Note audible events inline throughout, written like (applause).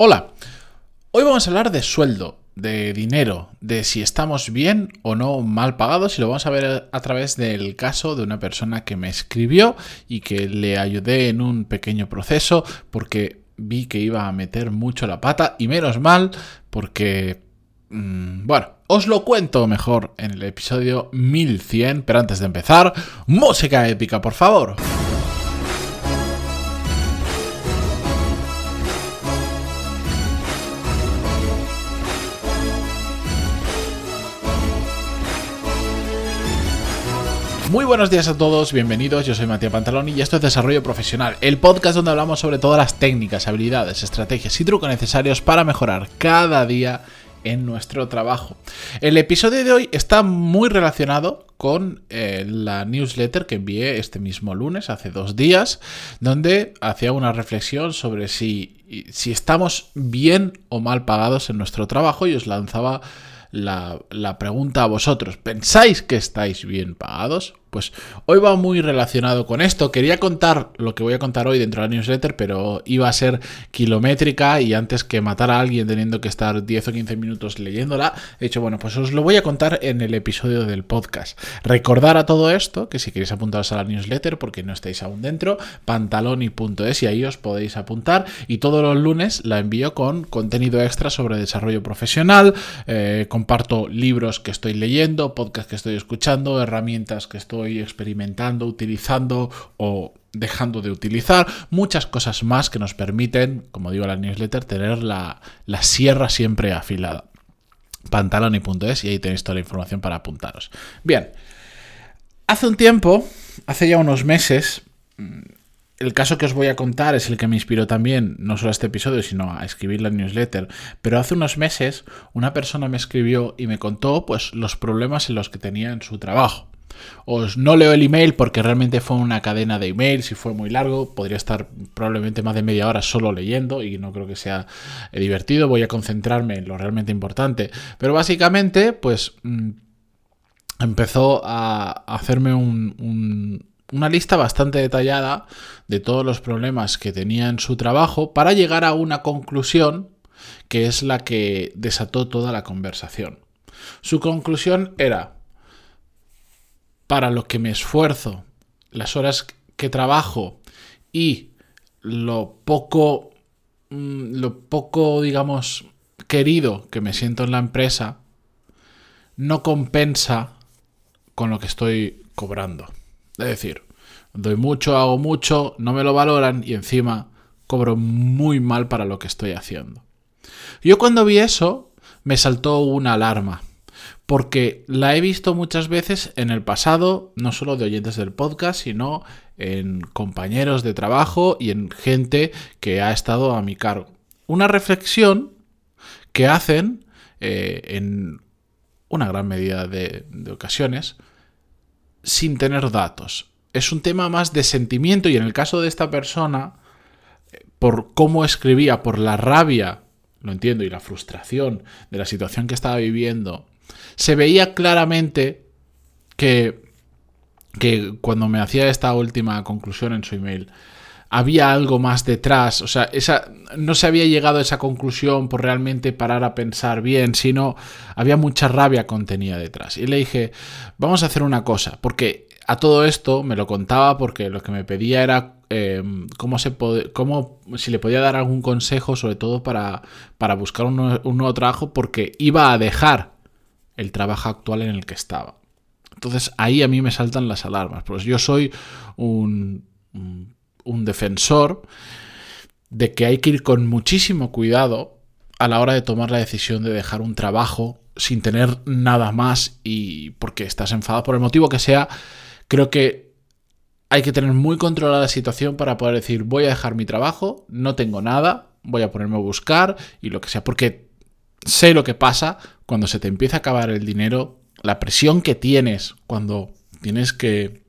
Hola, hoy vamos a hablar de sueldo, de dinero, de si estamos bien o no mal pagados y lo vamos a ver a través del caso de una persona que me escribió y que le ayudé en un pequeño proceso porque vi que iba a meter mucho la pata y menos mal porque... Mm, bueno, os lo cuento mejor en el episodio 1100, pero antes de empezar, música épica, por favor. Muy buenos días a todos, bienvenidos, yo soy Matías Pantaloni y esto es Desarrollo Profesional, el podcast donde hablamos sobre todas las técnicas, habilidades, estrategias y trucos necesarios para mejorar cada día en nuestro trabajo. El episodio de hoy está muy relacionado con eh, la newsletter que envié este mismo lunes, hace dos días, donde hacía una reflexión sobre si, si estamos bien o mal pagados en nuestro trabajo y os lanzaba la, la, pregunta a vosotros. ¿Pensáis que estáis bien pagados? Pues hoy va muy relacionado con esto. Quería contar lo que voy a contar hoy dentro de la newsletter, pero iba a ser kilométrica y antes que matar a alguien teniendo que estar 10 o 15 minutos leyéndola, he dicho, bueno, pues os lo voy a contar en el episodio del podcast. Recordar a todo esto que si queréis apuntaros a la newsletter porque no estáis aún dentro, pantaloni.es y ahí os podéis apuntar y todos los lunes la envío con contenido extra sobre desarrollo profesional, eh, comparto libros que estoy leyendo, podcasts que estoy escuchando, herramientas que estoy experimentando, utilizando o dejando de utilizar, muchas cosas más que nos permiten, como digo la newsletter, tener la, la sierra siempre afilada. Pantaloni.es y ahí tenéis toda la información para apuntaros. Bien, hace un tiempo, hace ya unos meses, mm, el caso que os voy a contar es el que me inspiró también, no solo a este episodio, sino a escribir la newsletter. Pero hace unos meses una persona me escribió y me contó pues, los problemas en los que tenía en su trabajo. Os no leo el email porque realmente fue una cadena de emails y fue muy largo. Podría estar probablemente más de media hora solo leyendo y no creo que sea eh, divertido. Voy a concentrarme en lo realmente importante. Pero básicamente, pues mm, empezó a hacerme una lista bastante detallada de todos los problemas que tenía en su trabajo para llegar a una conclusión que es la que desató toda la conversación. Su conclusión era, para lo que me esfuerzo, las horas que trabajo y lo poco, mm, lo poco, digamos, querido que me siento en la empresa, no compensa con lo que estoy cobrando. Es decir, doy mucho, hago mucho, no me lo valoran y encima cobro muy mal para lo que estoy haciendo. Yo cuando vi eso me saltó una alarma porque la he visto muchas veces en el pasado, no solo de oyentes del podcast, sino en compañeros de trabajo y en gente que ha estado a mi cargo. Una reflexión que hacen eh, en una gran medida de, de ocasiones sin tener datos. Es un tema más de sentimiento y en el caso de esta persona, por cómo escribía, por la rabia, lo entiendo, y la frustración de la situación que estaba viviendo se veía claramente que, que cuando me hacía esta última conclusión en su email, había algo más detrás, o sea, esa, no se había llegado a esa conclusión por realmente parar a pensar bien, sino había mucha rabia contenida detrás. Y le dije, vamos a hacer una cosa, porque a todo esto me lo contaba porque lo que me pedía era eh, cómo se cómo, si le podía dar algún consejo, sobre todo para, para buscar un nuevo trabajo, porque iba a dejar el trabajo actual en el que estaba. Entonces ahí a mí me saltan las alarmas, pues yo soy un, un defensor de que hay que ir con muchísimo cuidado a la hora de tomar la decisión de dejar un trabajo sin tener nada más y porque estás enfadado por el motivo que sea, creo que hay que tener muy controlada la situación para poder decir voy a dejar mi trabajo, no tengo nada, voy a ponerme a buscar y lo que sea, porque sé lo que pasa cuando se te empieza a acabar el dinero, la presión que tienes cuando tienes que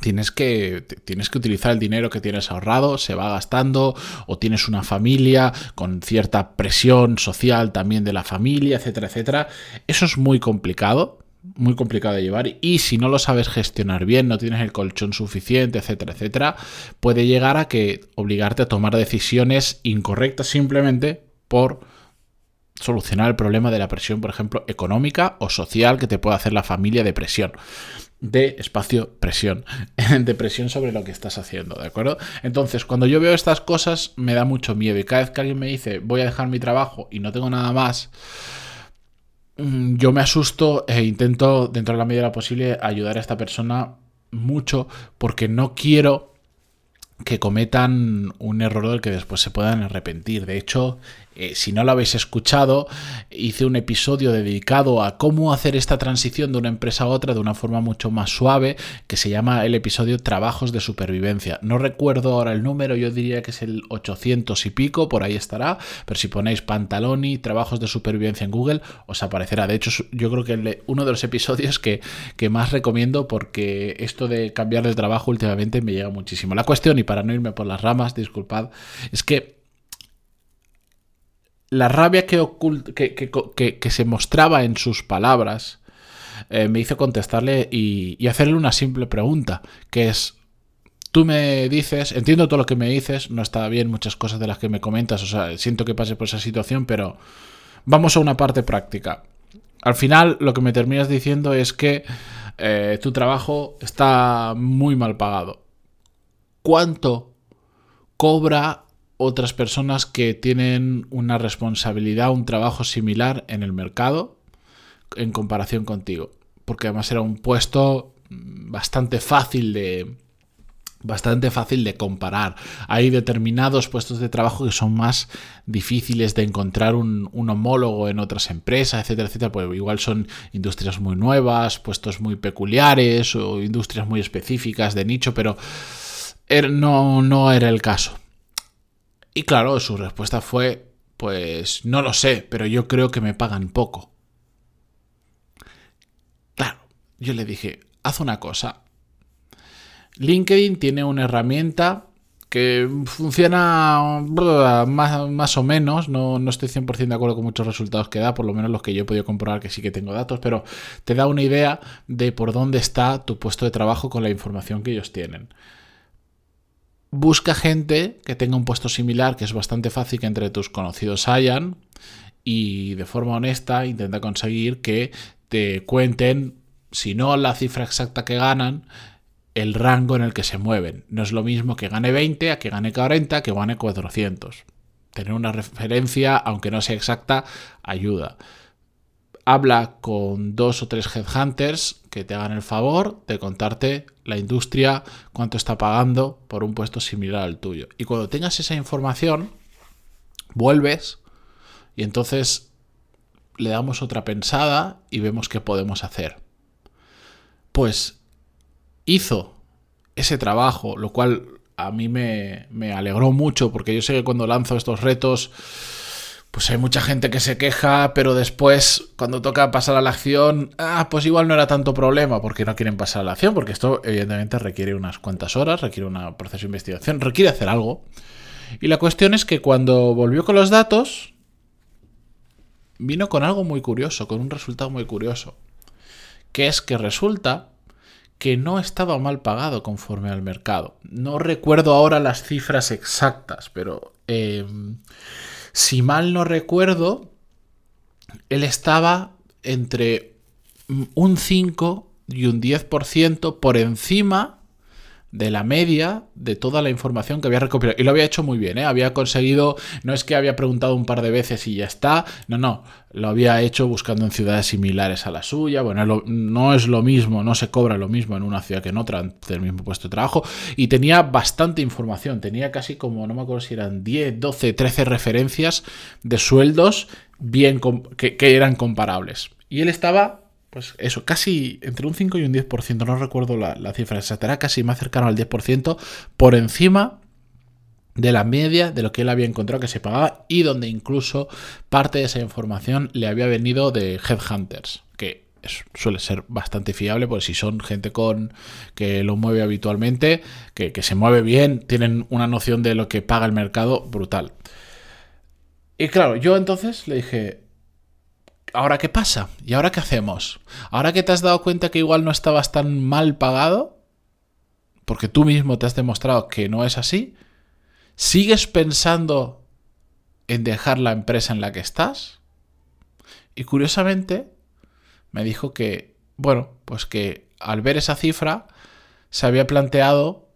tienes que tienes que utilizar el dinero que tienes ahorrado, se va gastando o tienes una familia con cierta presión social también de la familia, etcétera, etcétera. Eso es muy complicado, muy complicado de llevar y si no lo sabes gestionar bien, no tienes el colchón suficiente, etcétera, etcétera, puede llegar a que obligarte a tomar decisiones incorrectas simplemente por solucionar el problema de la presión, por ejemplo, económica o social que te puede hacer la familia de presión de espacio presión, (laughs) de presión sobre lo que estás haciendo, ¿de acuerdo? Entonces, cuando yo veo estas cosas, me da mucho miedo y cada vez que alguien me dice voy a dejar mi trabajo y no tengo nada más, mm, yo me asusto e intento, dentro de la medida posible, ayudar a esta persona mucho porque no quiero que cometan un error del que después se puedan arrepentir. De hecho, eh, si no lo habéis escuchado, hice un episodio dedicado a cómo hacer esta transición de una empresa a otra de una forma mucho más suave, que se llama el episodio Trabajos de Supervivencia. No recuerdo ahora el número, yo diría que es el 800 y pico, por ahí estará, pero si ponéis Pantaloni, Trabajos de Supervivencia en Google, os aparecerá. De hecho, yo creo que uno de los episodios que, que más recomiendo porque esto de cambiar de trabajo últimamente me llega muchísimo. La cuestión, y para no irme por las ramas, disculpad, es que la rabia que, que, se mostraba en sus palabras eh, me hizo contestarle y, hacerle una simple pregunta, que es, tú me dices, entiendo todo lo que me dices, no está bien muchas cosas de las que me comentas, o sea, siento que pase por esa situación, pero vamos a una parte práctica. Al final lo que me terminas diciendo es que eh, tu trabajo está muy mal pagado. ¿Cuánto cobra otras personas que tienen una responsabilidad, un trabajo similar en el mercado en comparación contigo. Porque además era un puesto bastante fácil de, bastante fácil de comparar. Hay determinados puestos de trabajo que son más difíciles de encontrar un, homólogo en otras empresas, etcétera, etcétera. Pues igual son industrias muy nuevas, puestos muy peculiares o industrias muy específicas de nicho, pero er, no, no era el caso. Y claro, su respuesta fue, pues no lo sé, pero yo creo que me pagan poco. Claro, yo le dije, haz una cosa. LinkedIn tiene una herramienta que funciona más, o menos, no, no estoy 100% de acuerdo con muchos resultados que da, por lo menos los que yo he podido comprobar que sí que tengo datos, pero te da una idea de por dónde está tu puesto de trabajo con la información que ellos tienen busca gente que tenga un puesto similar, que es bastante fácil que entre tus conocidos hayan, y de forma honesta intenta conseguir que te cuenten, si no la cifra exacta que ganan, el rango en el que se mueven. No es lo mismo que gane 20 a que gane 40, que gane 400. Tener una referencia, aunque no sea exacta, ayuda habla con dos o tres headhunters que te hagan el favor de contarte la industria, cuánto está pagando por un puesto similar al tuyo. Y cuando tengas esa información, vuelves y entonces le damos otra pensada y vemos qué podemos hacer. Pues hizo ese trabajo, lo cual a mí me, me alegró mucho porque yo sé que cuando lanzo estos retos pues hay mucha gente que se queja, pero después, cuando toca pasar a la acción, ah, pues igual no era tanto problema porque no quieren pasar a la acción, porque esto evidentemente requiere unas cuantas horas, requiere un proceso de investigación, requiere hacer algo. Y la cuestión es que cuando volvió con los datos, vino con algo muy curioso, con un resultado muy curioso, que es que resulta que no estaba mal pagado conforme al mercado. No recuerdo ahora las cifras exactas, pero... Eh, si mal no recuerdo, él estaba entre un 5 y un 10% por encima de la media de toda la información que había recopilado. Y lo había hecho muy bien, ¿eh? Había conseguido, no es que había preguntado un par de veces y ya está, no, no, lo había hecho buscando en ciudades similares a la suya. Bueno, no es lo mismo, no se cobra lo mismo en una ciudad que en otra, del mismo puesto de trabajo. Y tenía bastante información, tenía casi como, no me acuerdo si eran 10, 12, 13 referencias de sueldos bien que eran comparables. Y él estaba pues eso, casi entre un 5 y un 10%, no recuerdo la, cifra exacta, era casi más cercano al 10%, por encima de la media de lo que él había encontrado que se pagaba y donde incluso parte de esa información le había venido de Headhunters, que suele ser bastante fiable, pues si son gente con que lo mueve habitualmente, que, que se mueve bien, tienen una noción de lo que paga el mercado brutal. Y claro, yo entonces le dije, ¿ahora qué pasa? ¿Y ahora qué hacemos? Ahora que te has dado cuenta que igual no estabas tan mal pagado, porque tú mismo te has demostrado que no es así, ¿sigues pensando en dejar la empresa en la que estás? Y curiosamente me dijo que, bueno, pues que al ver esa cifra se había planteado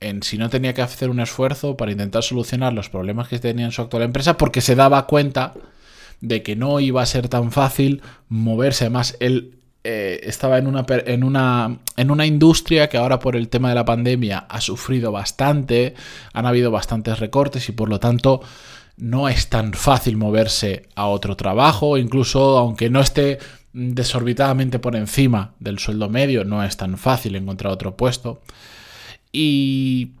en si no tenía que hacer un esfuerzo para intentar solucionar los problemas que tenía en su actual empresa porque se daba cuenta de que no iba a ser tan fácil moverse. Además, él eh, estaba en una, en, una, en una industria que ahora por el tema de la pandemia ha sufrido bastante, han habido bastantes recortes y por lo tanto no es tan fácil moverse a otro trabajo, incluso aunque no esté desorbitadamente por encima del sueldo medio, no es tan fácil encontrar otro puesto. Y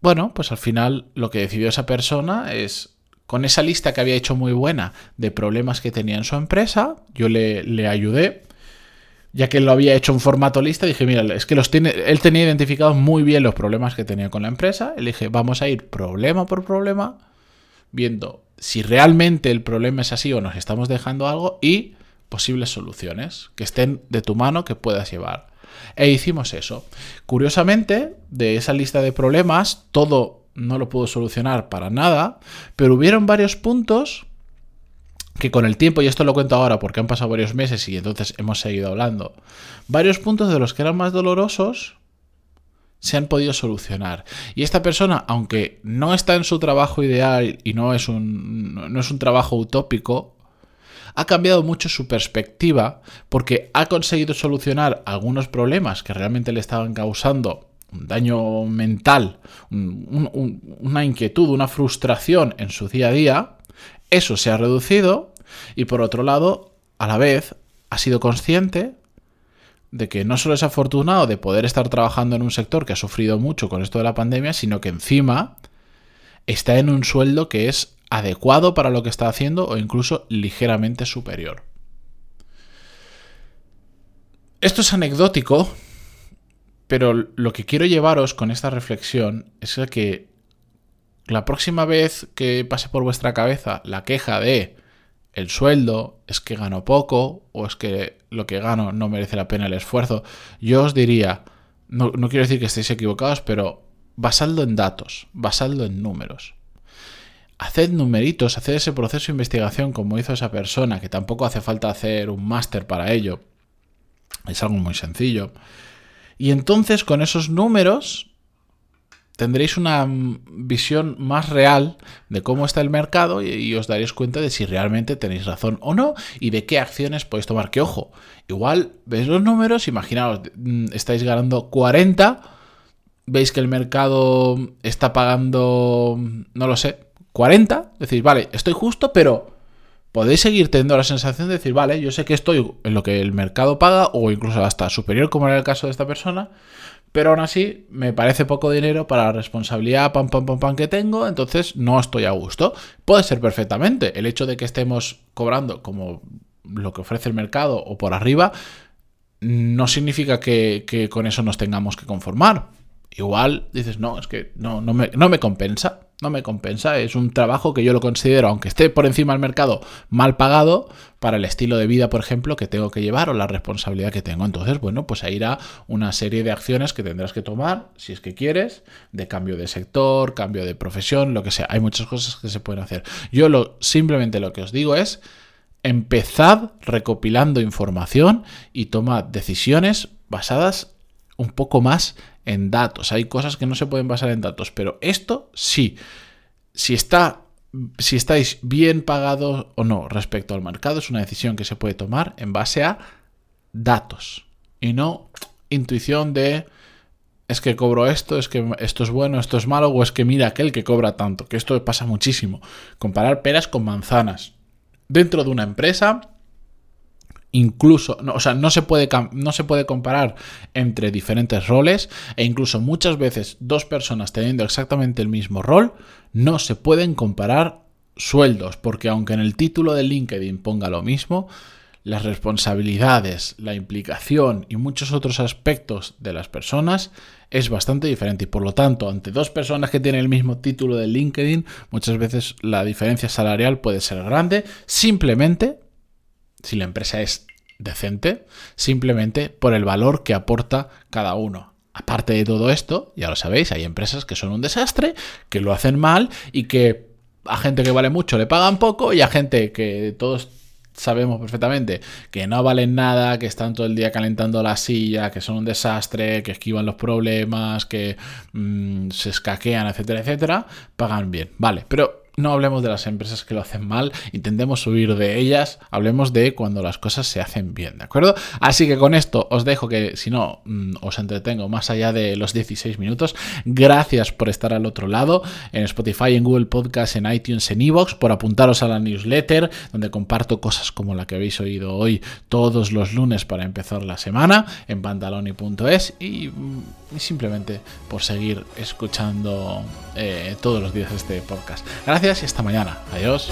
bueno, pues al final lo que decidió esa persona es con esa lista que había hecho muy buena de problemas que tenía en su empresa, yo le, ayudé, ya que lo había hecho en formato lista, dije, mira, es que los tiene, él tenía identificados muy bien los problemas que tenía con la empresa, le dije, vamos a ir problema por problema, viendo si realmente el problema es así o nos estamos dejando algo y posibles soluciones que estén de tu mano que puedas llevar. E hicimos eso. Curiosamente, de esa lista de problemas, todo no lo pudo solucionar para nada, pero hubieron varios puntos que con el tiempo, y esto lo cuento ahora porque han pasado varios meses y entonces hemos seguido hablando, varios puntos de los que eran más dolorosos se han podido solucionar. Y esta persona, aunque no está en su trabajo ideal y no es un, no es un trabajo utópico, ha cambiado mucho su perspectiva porque ha conseguido solucionar algunos problemas que realmente le estaban causando un daño mental, una inquietud, una frustración en su día a día, eso se ha reducido y por otro lado, a la vez, ha sido consciente de que no solo es afortunado de poder estar trabajando en un sector que ha sufrido mucho con esto de la pandemia, sino que encima está en un sueldo que es adecuado para lo que está haciendo o incluso ligeramente superior. Esto es anecdótico, pero lo que quiero llevaros con esta reflexión es que la próxima vez que pase por vuestra cabeza la queja de el sueldo, es que gano poco o es que lo que gano no merece la pena el esfuerzo, yo os diría, no, quiero decir que estéis equivocados, pero basadlo en datos, basadlo en números. Haced numeritos, haced ese proceso de investigación como hizo esa persona, que tampoco hace falta hacer un máster para ello. Es algo muy sencillo. Y entonces con esos números tendréis una visión más real de cómo está el mercado y, os daréis cuenta de si realmente tenéis razón o no y de qué acciones podéis tomar. Que ojo, igual veis los números, imaginaos, mm, estáis ganando 40, veis que el mercado está pagando, no lo sé, 40, decís, vale, estoy justo, pero podéis seguir teniendo la sensación de decir, vale, yo sé que estoy en lo que el mercado paga o incluso hasta superior, como era el caso de esta persona, pero aún así me parece poco dinero para la responsabilidad pam, pam, pam, pam que tengo, entonces no estoy a gusto. Puede ser perfectamente el hecho de que estemos cobrando como lo que ofrece el mercado o por arriba, no significa que, con eso nos tengamos que conformar. Igual dices, no, es que no, no, me, no me compensa no me compensa. Es un trabajo que yo lo considero, aunque esté por encima del mercado, mal pagado para el estilo de vida, por ejemplo, que tengo que llevar o la responsabilidad que tengo. Entonces, bueno, pues ahí irá una serie de acciones que tendrás que tomar, si es que quieres, de cambio de sector, cambio de profesión, lo que sea. Hay muchas cosas que se pueden hacer. Yo lo, simplemente lo que os digo es empezad recopilando información y tomad decisiones basadas un poco más en datos. Hay cosas que no se pueden basar en datos, pero esto sí. Si está si estáis bien pagados o no respecto al mercado es una decisión que se puede tomar en base a datos y no intuición de es que cobro esto, es que esto es bueno, esto es malo, o es que mira aquel que cobra tanto, que esto pasa muchísimo. Comparar peras con manzanas. Dentro de una empresa incluso, no, o sea, no se, puede, no se puede comparar entre diferentes roles e incluso muchas veces dos personas teniendo exactamente el mismo rol no se pueden comparar sueldos, porque aunque en el título de LinkedIn ponga lo mismo, las responsabilidades, la implicación y muchos otros aspectos de las personas es bastante diferente y por lo tanto ante dos personas que tienen el mismo título de LinkedIn muchas veces la diferencia salarial puede ser grande simplemente si la empresa es decente, simplemente por el valor que aporta cada uno. Aparte de todo esto, ya lo sabéis, hay empresas que son un desastre, que lo hacen mal y que a gente que vale mucho le pagan poco y a gente que todos sabemos perfectamente que no valen nada, que están todo el día calentando la silla, que son un desastre, que esquivan los problemas, que mm, se escaquean, etcétera, etcétera, pagan bien. Vale, pero no hablemos de las empresas que lo hacen mal, intentemos huir de ellas, hablemos de cuando las cosas se hacen bien, ¿de acuerdo? Así que con esto os dejo que si no mm, os entretengo más allá de los 16 minutos. Gracias por estar al otro lado en Spotify, en Google Podcast, en iTunes, en Evox, por apuntaros a la newsletter donde comparto cosas como la que habéis oído hoy todos los lunes para empezar la semana en pantaloni.es y, mm, y, simplemente por seguir escuchando eh, todos los días este podcast y hasta mañana. Adiós.